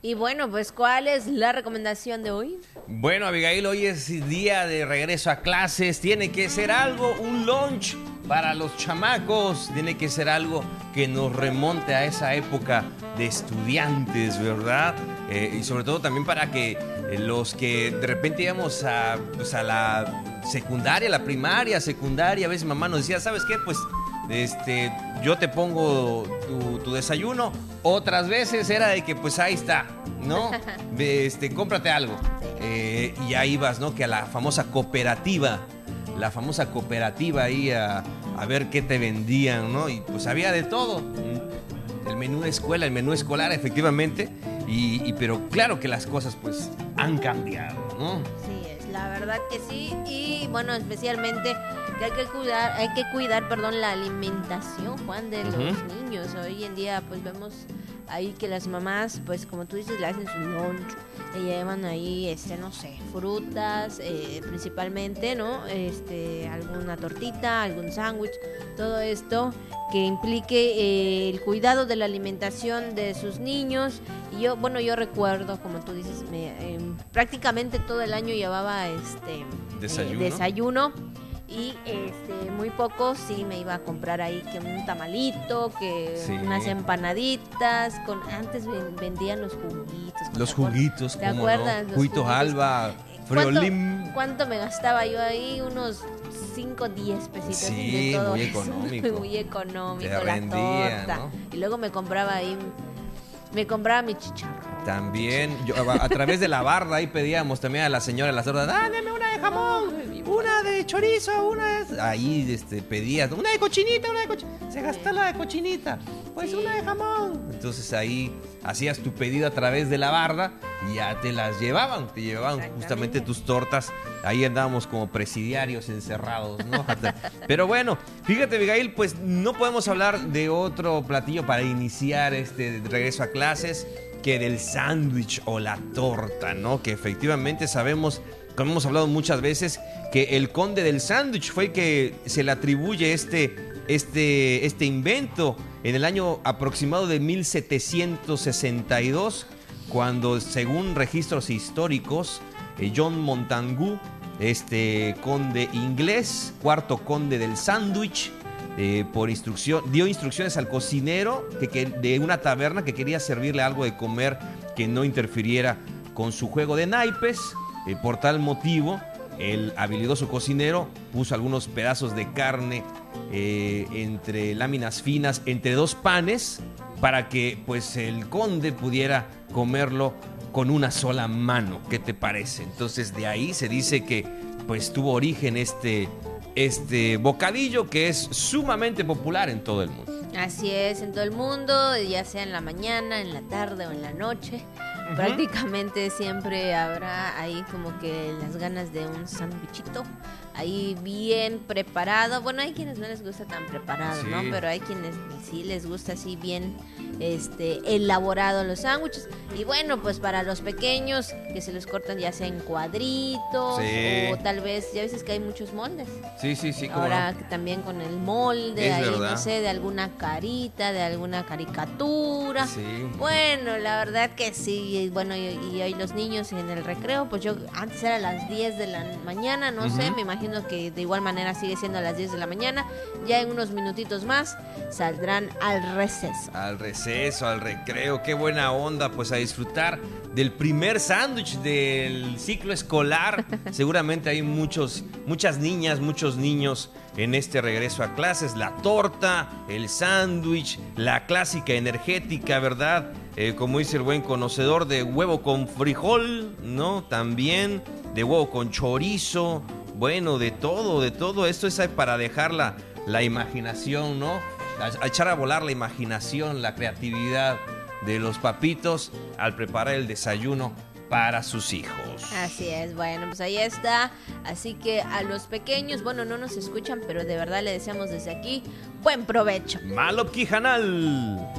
Y bueno, pues ¿cuál es la recomendación de hoy? Bueno, Abigail, hoy es día de regreso a clases. Tiene que ser algo, un lunch para los chamacos. Tiene que ser algo que nos remonte a esa época de estudiantes, ¿verdad? Eh, y sobre todo también para que eh, los que de repente íbamos a, pues a la secundaria, la primaria, secundaria, a veces mamá nos decía, ¿sabes qué? Pues este, yo te pongo tu, desayuno. Otras veces era de que, pues ahí está, ¿no? Este, cómprate algo. Eh, y ahí vas, ¿no? Que a la famosa cooperativa, la famosa cooperativa ahí a, ver qué te vendían, ¿no? Y pues había de todo. El menú de escuela, el menú escolar, efectivamente. Y, pero claro que las cosas, pues, han cambiado, ¿no? Sí, la verdad que sí. Y bueno, especialmente que hay que cuidar, hay que cuidar, perdón, la alimentación, Juan, de los niños. Hoy en día, pues vemos ahí que las mamás, pues como tú dices, le hacen su lunch, le llevan ahí, este, no sé, frutas, eh, principalmente, ¿no? Este, alguna tortita, algún sándwich, todo esto que implique eh, el cuidado de la alimentación de sus niños. Y yo, bueno, yo recuerdo, como tú dices, me, em, prácticamente todo el año llevaba este desayuno. desayuno y este muy poco sí me iba a comprar ahí que un tamalito, que unas empanaditas, con antes vendían los juguitos. Los juguitos, ¿te acuerdas? No? Juguitos Alba, Friolim. ¿Cuánto, me gastaba yo ahí? Unos 5, 10 pesitos sí, de todo muy eso. económico. muy económico, Te la rendía, torta. ¿no? Y luego me compraba ahí me compraba mi chicharro. También, yo, a, a través de la barra ahí pedíamos también a la señora las tortas, ah, dame una de jamón, una de chorizo, una de... Ahí este, pedías, una de cochinita, una de cochinita. Se gastó la de cochinita, pues una de jamón. Entonces ahí hacías tu pedido a través de la barra y ya te las llevaban, te llevaban justamente tus tortas. Ahí andábamos como presidiarios encerrados, ¿no? Pero bueno, fíjate, Abigail, pues no podemos hablar de otro platillo para iniciar este regreso a clases que del sándwich o la torta, ¿no? Que efectivamente sabemos, como hemos hablado muchas veces, que el conde del sándwich fue el que se le atribuye este, este, este invento en el año aproximado de 1762, cuando según registros históricos, eh, John Montagu, este conde inglés, cuarto conde del sándwich, eh, por instrucción, dio instrucciones al cocinero que, de una taberna que quería servirle algo de comer que no interfiriera con su juego de naipes. Eh, por tal motivo, el habilidoso cocinero puso algunos pedazos de carne eh, entre láminas finas, entre dos panes, para que pues el conde pudiera comerlo con una sola mano. ¿Qué te parece? Entonces de ahí se dice que pues tuvo origen este, este bocadillo que es sumamente popular en todo el mundo. Así es, en todo el mundo, ya sea en la mañana, en la tarde o en la noche. Prácticamente siempre habrá ahí como que las ganas de un sándwichito ahí bien preparado. Bueno, hay quienes no les gusta tan preparado, ¿no? Pero hay quienes sí les gusta así bien este elaborado los sándwiches. Y bueno, pues para los pequeños que se los cortan ya sea en cuadritos Sí. o tal vez, ya veces que hay muchos moldes. Sí, sí, sí, Ahora también con el molde, Es ahí verdad. no sé, de alguna carita, de alguna caricatura. Sí. Bueno, la verdad que sí. y Bueno, y, y hoy los niños en el recreo, pues yo antes era a las 10 de la mañana, no sé, me imagino que de igual manera sigue siendo a las 10 de la mañana. Ya en unos minutitos más saldrán al receso. Al receso, al recreo, qué buena onda, pues a disfrutar del primer sándwich del ciclo escolar. Seguramente hay muchos, muchas niñas, muchos niños en este regreso a clases. La torta, el sándwich, la clásica energética, ¿verdad? Eh, como dice el buen conocedor de huevo con frijol, ¿no? También de huevo con chorizo. Bueno, de todo, de todo. Esto es para dejar la, la imaginación, ¿no? Echar a volar la imaginación, la creatividad de los papitos al preparar el desayuno para sus hijos. Así es, bueno, pues ahí está. Así que a los pequeños, bueno, no nos escuchan, pero de verdad le deseamos desde aquí buen provecho. Malop Quijanal.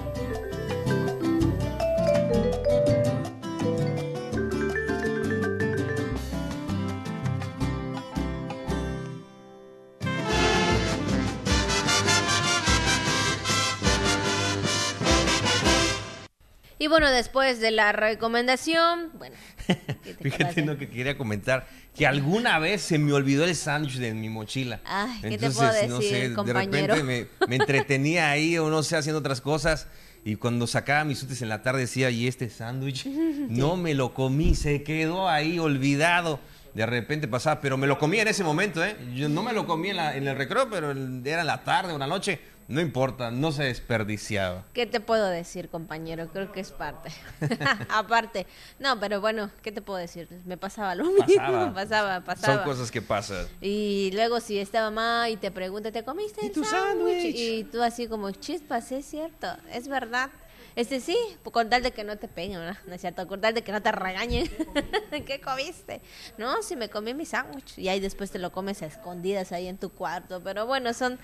Bueno, después de la recomendación, bueno, ¿qué te Fíjate lo que quería comentar, que alguna vez se me olvidó el sándwich de mi mochila. Ay, ¿qué te puedo no decir, sé, compañero? de repente me, me entretenía ahí o no sé, haciendo otras cosas. Y cuando sacaba mis útiles en la tarde decía, ¿y este sándwich? No me lo comí, se quedó ahí olvidado. De repente pasaba, pero me lo comí en ese momento, ¿eh? Yo no me lo comí en, la- en el recreo, pero era en la tarde o la noche. No importa, no se desperdiciaba. ¿Qué te puedo decir, compañero? Creo que es parte. Aparte. No, pero bueno, ¿qué te puedo decir? Me pasaba lo mismo. Pasaba. pasaba, pasaba. Son cosas que pasan. Y luego si está mamá y te pregunta, ¿te comiste ¿Y el tu sándwich? Y tú así como, chispas, es cierto, es verdad. Este sí, con tal de que no te peguen, ¿verdad? No es cierto, con tal de que no te regañen. ¿Qué comiste? No, si me comí mi sándwich. Y ahí después te lo comes a escondidas ahí en tu cuarto. Pero bueno, son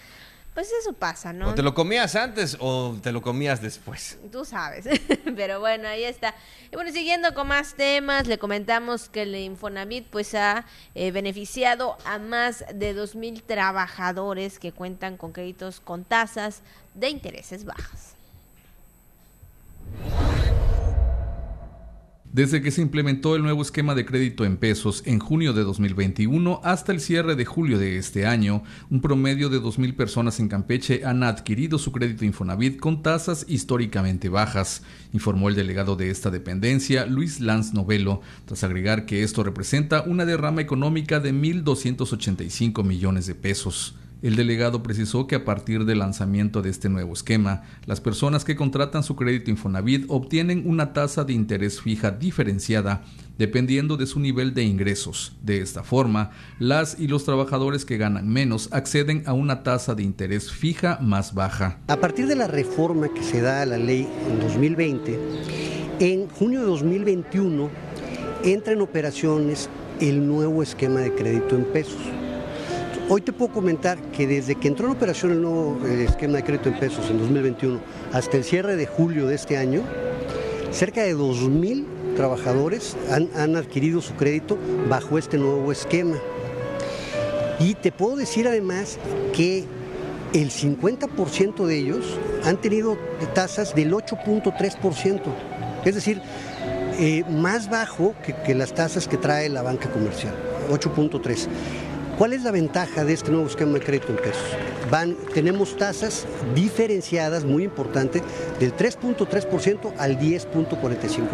pues eso pasa, ¿no? ¿O te lo comías antes o te lo comías después? Tú sabes. Pero bueno, ahí está. Y bueno, siguiendo con más temas, le comentamos que el Infonavit pues ha eh, beneficiado a más de 2.000 trabajadores que cuentan con créditos con tasas de intereses bajas. Desde que se implementó el nuevo esquema de crédito en pesos en junio de 2021 hasta el cierre de julio de este año, un promedio de 2.000 personas en Campeche han adquirido su crédito Infonavit con tasas históricamente bajas, informó el delegado de esta dependencia, Luis Lanz Novelo, tras agregar que esto representa una derrama económica de 1.285 millones de pesos. El delegado precisó que a partir del lanzamiento de este nuevo esquema, las personas que contratan su crédito Infonavit obtienen una tasa de interés fija diferenciada dependiendo de su nivel de ingresos. De esta forma, las y los trabajadores que ganan menos acceden a una tasa de interés fija más baja. A partir de la reforma que se da a la ley en 2020, en junio de 2021 entra en operaciones el nuevo esquema de crédito en pesos. Hoy te puedo comentar que desde que entró en operación el nuevo eh, esquema de crédito en pesos en 2021 hasta el cierre de julio de este año, cerca de 2.000 trabajadores han, adquirido su crédito bajo este nuevo esquema. Y te puedo decir además que el 50% de ellos han tenido tasas del 8.3%, es decir, eh, más bajo que, que las tasas que trae la banca comercial, 8.3%. ¿Cuál es la ventaja de este nuevo esquema de crédito en pesos? Tenemos tasas diferenciadas muy importante del 3.3% al 10.45%.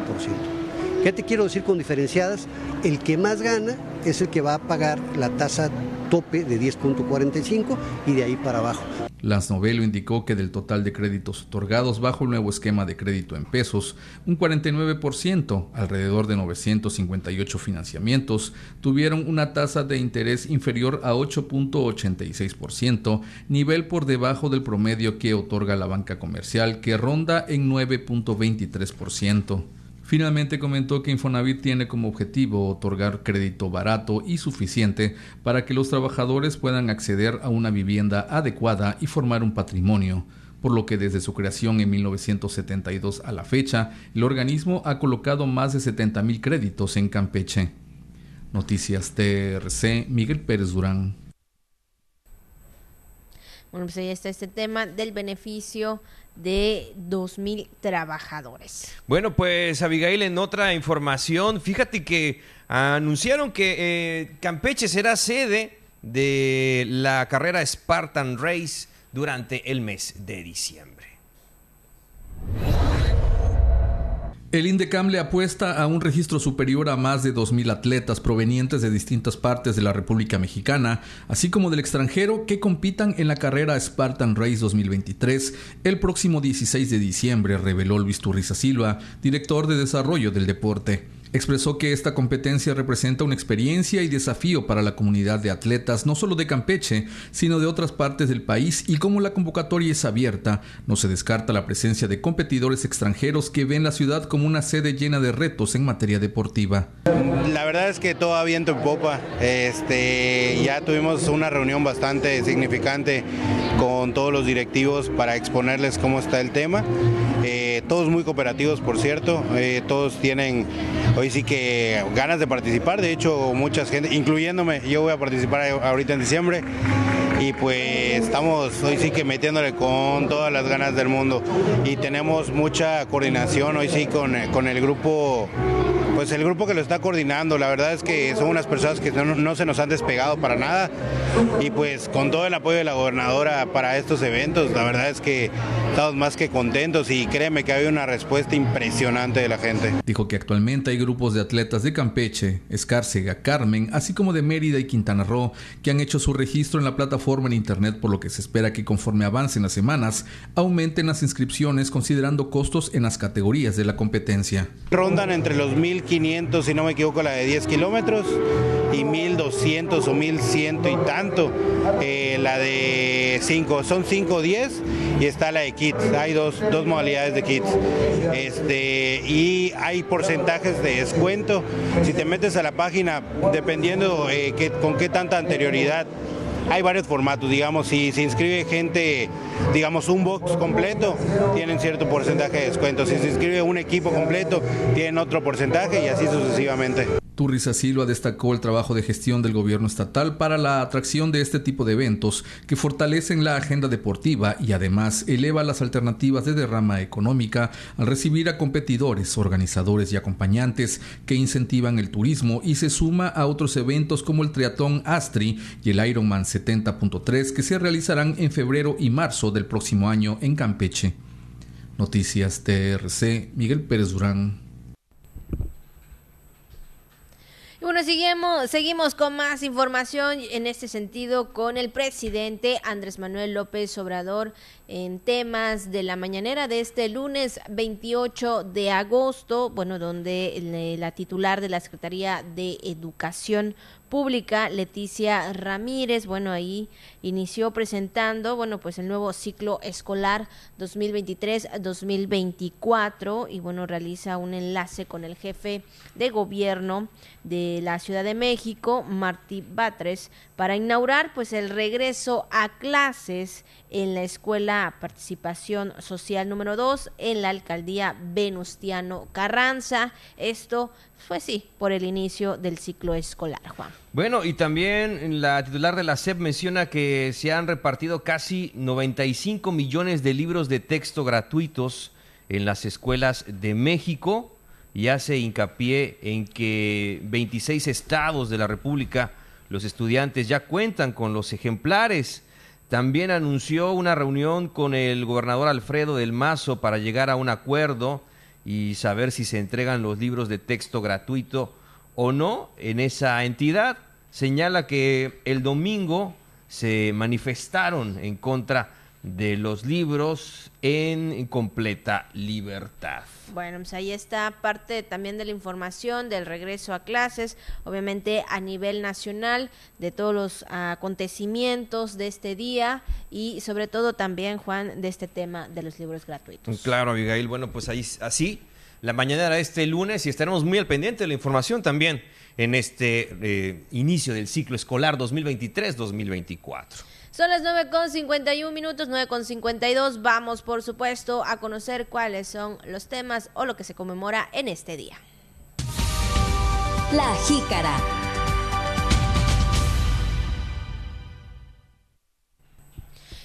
¿Qué te quiero decir con diferenciadas? El que más gana es el que va a pagar la tasa tope de 10.45 y de ahí para abajo. Novelo indicó que del total de créditos otorgados bajo el nuevo esquema de crédito en pesos, un 49%, alrededor de 958 financiamientos, tuvieron una tasa de interés inferior a 8.86%, nivel por debajo del promedio que otorga la banca comercial, que ronda en 9.23%. Finalmente comentó que Infonavit tiene como objetivo otorgar crédito barato y suficiente para que los trabajadores puedan acceder a una vivienda adecuada y formar un patrimonio, por lo que desde su creación en 1972 a la fecha, el organismo ha colocado más de 70 mil créditos en Campeche. Noticias TRC, Miguel Pérez Durán. Bueno, pues ahí está este tema del beneficio de 2.000 trabajadores. Bueno, pues Abigail, en otra información, fíjate que anunciaron que eh, Campeche será sede de la carrera Spartan Race durante el mes de diciembre. El INDECAM le apuesta a un registro superior a más de 2.000 atletas provenientes de distintas partes de la República Mexicana, así como del extranjero, que compitan en la carrera Spartan Race 2023 el próximo 16 de diciembre, reveló Luis Turriza Silva, director de desarrollo del deporte. Expresó que esta competencia representa una experiencia y desafío para la comunidad de atletas, no solo de Campeche, sino de otras partes del país, y como la convocatoria es abierta, no se descarta la presencia de competidores extranjeros que ven la ciudad como una sede llena de retos en materia deportiva. La verdad es que todo viento en popa. Este, ya tuvimos una reunión bastante significante con todos los directivos para exponerles cómo está el tema. Eh, todos muy cooperativos, por cierto. Eh, todos tienen hoy sí que ganas de participar, de hecho mucha gente, incluyéndome, yo voy a participar ahorita en diciembre. Y pues estamos hoy sí que metiéndole con todas las ganas del mundo. Y tenemos mucha coordinación hoy sí con, con el grupo pues el grupo que lo está coordinando, la verdad es que son unas personas que no, no, se nos han despegado para nada y pues con todo el apoyo de la gobernadora para estos eventos, la verdad es que estamos más que contentos y créeme que hay una respuesta impresionante de la gente. Dijo que actualmente hay grupos de atletas de Campeche, Escárcega, Carmen, así como de Mérida y Quintana Roo, que han hecho su registro en la plataforma en internet, por lo que se espera que conforme avancen las semanas, aumenten las inscripciones considerando costos en las categorías de la competencia. Rondan entre los 1.500 1500, si no me equivoco, la de 10 kilómetros y 1200 o 1100 y tanto eh, la de 5. Son 5 o 10 y está la de kits. Hay dos, dos modalidades de kits. Este, y hay porcentajes de descuento. Si te metes a la página, dependiendo eh, que, con qué tanta anterioridad hay varios formatos, digamos, si se inscribe gente, digamos, un box completo, tienen cierto porcentaje de descuento. Si se inscribe un equipo completo, tienen otro porcentaje y así sucesivamente. Turrisa Silva destacó el trabajo de gestión del gobierno estatal para la atracción de este tipo de eventos que fortalecen la agenda deportiva y además eleva las alternativas de derrama económica al recibir a competidores, organizadores y acompañantes que incentivan el turismo y se suma a otros eventos como el Triatón Astri y el Ironman 70.3 que se realizarán en febrero y marzo del próximo año en Campeche. Noticias TRC, Miguel Pérez Durán. Y bueno, seguimos, seguimos con más información en este sentido con el presidente Andrés Manuel López Obrador en temas de la mañanera de este lunes 28 de agosto, bueno, donde la titular de la Secretaría de Educación Pública, Leticia Ramírez, bueno, ahí inició presentando, bueno, pues el nuevo ciclo escolar 2023-2024 y bueno, realiza un enlace con el jefe de gobierno de la Ciudad de México, Martí Batres, para inaugurar pues el regreso a clases en la Escuela Participación Social número 2 en la Alcaldía Venustiano Carranza. Esto fue sí, por el inicio del ciclo escolar, Juan. Bueno, y también la titular de la SEP menciona que se han repartido casi 95 millones de libros de texto gratuitos en las escuelas de México y hace hincapié en que 26 estados de la República, los estudiantes ya cuentan con los ejemplares también anunció una reunión con el gobernador Alfredo del Mazo para llegar a un acuerdo y saber si se entregan los libros de texto gratuito o no en esa entidad. Señala que el domingo se manifestaron en contra de los libros en completa libertad. Bueno, pues ahí está parte también de la información del regreso a clases, obviamente a nivel nacional, de todos los acontecimientos de este día y sobre todo también, Juan, de este tema de los libros gratuitos. Claro, Abigail, bueno, pues ahí así, la mañana era este lunes y estaremos muy al pendiente de la información también en este eh, inicio del ciclo escolar 2023-2024. Son las 9 con 51 minutos, 9 con 52. Vamos, por supuesto, a conocer cuáles son los temas o lo que se conmemora en este día. La jícara.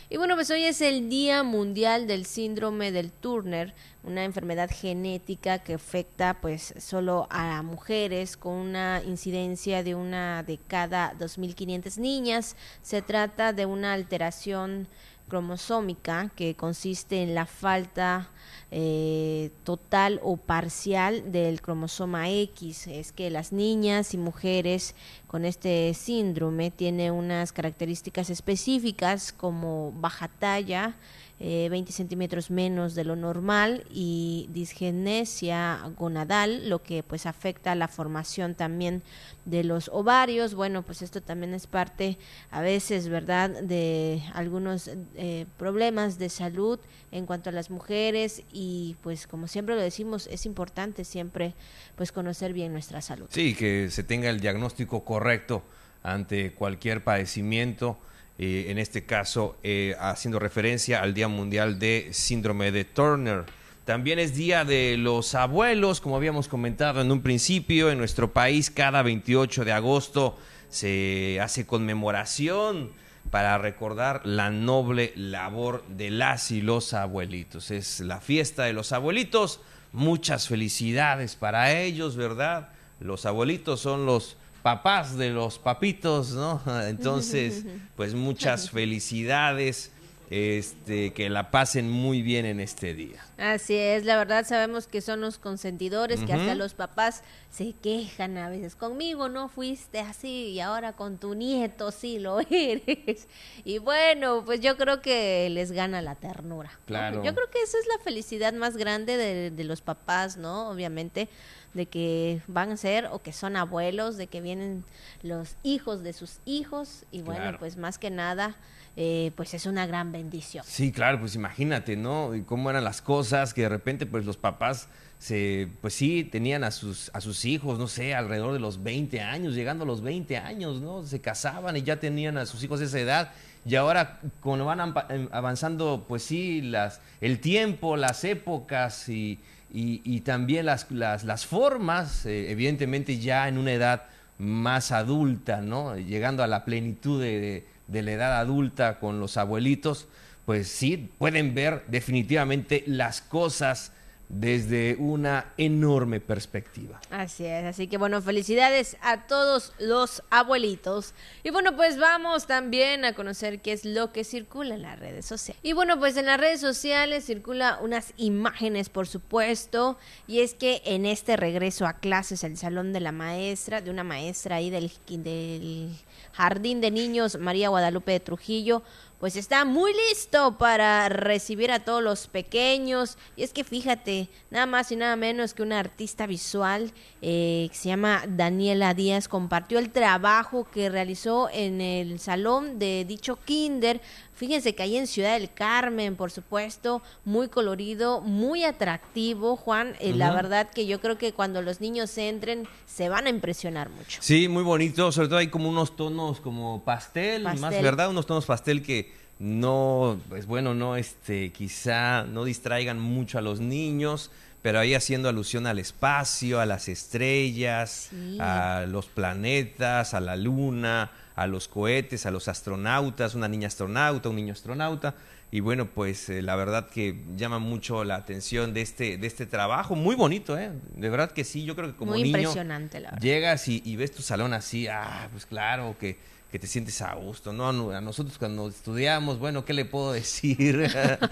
Y bueno, pues hoy es el Día Mundial del Síndrome del Turner, una enfermedad genética que afecta pues solo a mujeres con una incidencia de una de cada 2.500 niñas. Se trata de una alteración cromosómica que consiste en la falta eh, total o parcial del cromosoma X. Es que las niñas y mujeres con este síndrome tienen unas características específicas como baja talla, 20 eh, centímetros menos de lo normal y disgenesia gonadal, lo que pues afecta la formación también de los ovarios. Bueno, pues esto también es parte a veces, ¿verdad?, de algunos eh, problemas de salud en cuanto a las mujeres y pues como siempre lo decimos, es importante siempre pues conocer bien nuestra salud. Sí, que se tenga el diagnóstico correcto ante cualquier padecimiento eh, en este caso eh, haciendo referencia al Día Mundial de Síndrome de Turner. También es Día de los Abuelos, como habíamos comentado en un principio, en nuestro país cada 28 de agosto se hace conmemoración para recordar la noble labor de las y los abuelitos. Es la fiesta de los abuelitos, muchas felicidades para ellos, ¿verdad? Los abuelitos son los papás de los papitos, ¿no? Entonces, pues muchas felicidades. Este, que la pasen muy bien en este día. Así es, la verdad sabemos que son los consentidores, que hasta los papás se quejan a veces. Conmigo no fuiste así y ahora con tu nieto sí lo eres. Y bueno, pues yo creo que les gana la ternura. Claro. Yo creo que esa es la felicidad más grande de, de los papás, ¿no? Obviamente de que van a ser o que son abuelos, de que vienen los hijos de sus hijos y bueno, Claro. pues más que nada, eh, pues es una gran bendición. Sí, claro, pues imagínate, ¿no? Cómo eran las cosas que de repente pues los papás se pues sí tenían a sus a sus hijos, no sé, alrededor de los 20 años, llegando a los 20 años, ¿no? Se casaban y ya tenían a sus hijos de esa edad. Y ahora cuando van em, avanzando pues sí las el tiempo, las épocas y y, también las, las, las formas, eh, evidentemente ya en una edad más adulta, ¿no? Llegando a la plenitud de- de la edad adulta con los abuelitos, pues sí, pueden ver definitivamente las cosas desde una enorme perspectiva. Así es, así que bueno, felicidades a todos los abuelitos. Y bueno, pues vamos también a conocer qué es lo que circula en las redes sociales. Y bueno, pues en las redes sociales circula unas imágenes, por supuesto, y es que en este regreso a clases, el salón de la maestra, de una maestra ahí del, del Jardín de Niños María Guadalupe de Trujillo, pues está muy listo para recibir a todos los pequeños. Y es que fíjate, nada más y nada menos que una artista visual eh, que se llama Daniela Díaz compartió el trabajo que realizó en el salón de dicho kinder. Fíjense que ahí en Ciudad del Carmen, por supuesto, muy colorido, muy atractivo, Juan. Eh, La verdad que yo creo que cuando los niños entren se van a impresionar mucho. Sí, muy bonito, sobre todo hay como unos tonos como pastel, más Pastel. verdad, unos tonos pastel que no, pues bueno, no, este, quizá no distraigan mucho a los niños, pero ahí haciendo alusión al espacio, a las estrellas, Sí. a los planetas, a la luna, a los cohetes, a los astronautas, una niña astronauta, un niño astronauta. Y bueno, pues eh, la verdad que llama mucho la atención de este, de este trabajo, muy bonito, ¿eh? De verdad que sí, yo creo que como muy niño impresionante, la verdad. llegas y, y ves tu salón así, ah, pues claro, que, que te sientes a gusto, ¿no? A nosotros cuando estudiamos, bueno, ¿qué le puedo decir?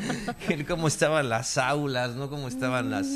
¿Cómo estaban las aulas, no? ¿Cómo estaban las...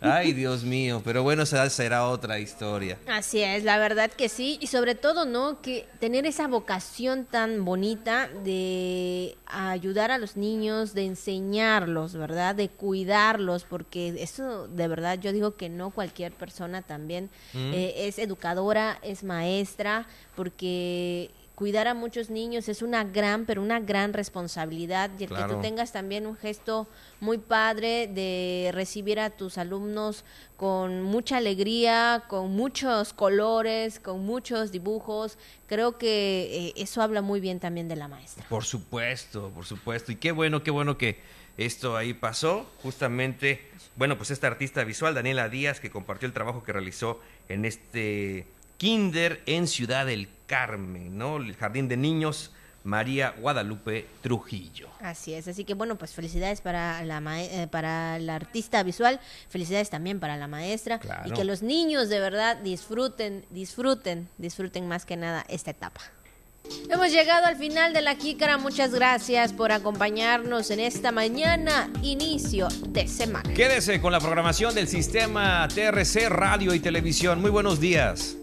Ay, Dios mío, pero bueno, esa será otra historia. Así es, la verdad que sí, y sobre todo, ¿no? Que tener esa vocación tan bonita de ayudar a los niños, de enseñarlos, ¿verdad? De cuidarlos, porque eso de verdad yo digo que no cualquier persona también Mm. eh, es educadora, es maestra, porque cuidar a muchos niños es una gran, pero una gran responsabilidad y el que tú tengas también un gesto muy padre de recibir a tus alumnos con mucha alegría, con muchos colores, con muchos dibujos. Creo que eh, eso habla muy bien también de la maestra. Por supuesto, por supuesto. Y qué bueno, qué bueno que esto ahí pasó. Justamente, bueno, pues esta artista visual, Daniela Díaz, que compartió el trabajo que realizó en este kinder en Ciudad del Carmen, ¿no? El Jardín de Niños María Guadalupe Trujillo. Así es, así que bueno, pues felicidades para la eh, para la artista visual, felicidades también para la maestra Claro. y que los niños de verdad disfruten, disfruten, disfruten más que nada esta etapa. Hemos llegado al final de la jícara, muchas gracias por acompañarnos en esta mañana, inicio de semana. Quédese con la programación del sistema TRC Radio y Televisión. Muy buenos días.